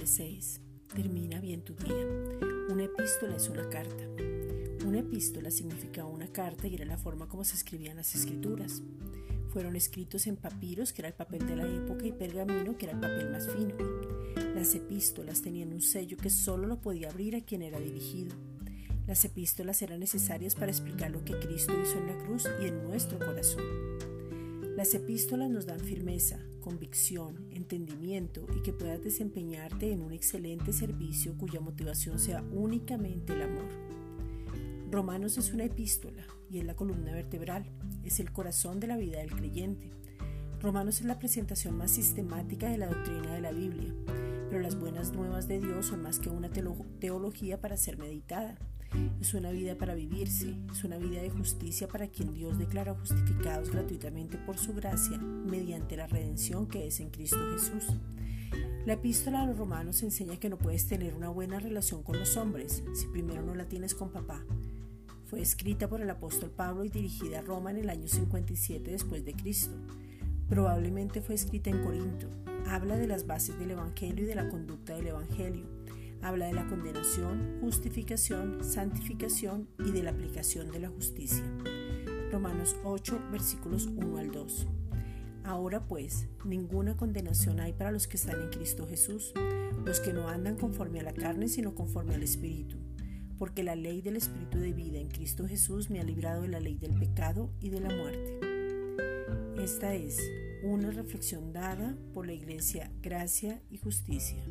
Diciembre 6. Termina bien tu día. Una epístola es una carta. Una epístola significaba una carta y era la forma como se escribían las escrituras. Fueron escritos en papiros, que era el papel de la época, y pergamino, que era el papel más fino. Las epístolas tenían un sello que solo lo podía abrir a quien era dirigido. Las epístolas eran necesarias para explicar lo que Cristo hizo en la cruz y en nuestro corazón. Las epístolas nos dan firmeza, convicción, entendimiento y que puedas desempeñarte en un excelente servicio cuya motivación sea únicamente el amor. Romanos es una epístola y es la columna vertebral, es el corazón de la vida del creyente. Romanos es la presentación más sistemática de la doctrina de la Biblia, pero las buenas nuevas de Dios son más que una teología para ser meditada es una vida para vivirse, es una vida de justicia para quien Dios declara justificados gratuitamente por su gracia mediante la redención que es en Cristo Jesús. La epístola a los romanos enseña que no puedes tener una buena relación con los hombres si primero no la tienes con papá. Fue escrita por el apóstol Pablo y dirigida a Roma en el año 57 después de Cristo. Probablemente fue escrita en Corinto. Habla de las bases del Evangelio y de la conducta del Evangelio Habla de la condenación, justificación, santificación y de la aplicación de la justicia. Romanos 8, versículos 1 al 2. Ahora pues, ninguna condenación hay para los que están en Cristo Jesús, los que no andan conforme a la carne, sino conforme al Espíritu. Porque la ley del Espíritu de vida en Cristo Jesús me ha librado de la ley del pecado y de la muerte. Esta es una reflexión dada por la Iglesia Gracia y Justicia.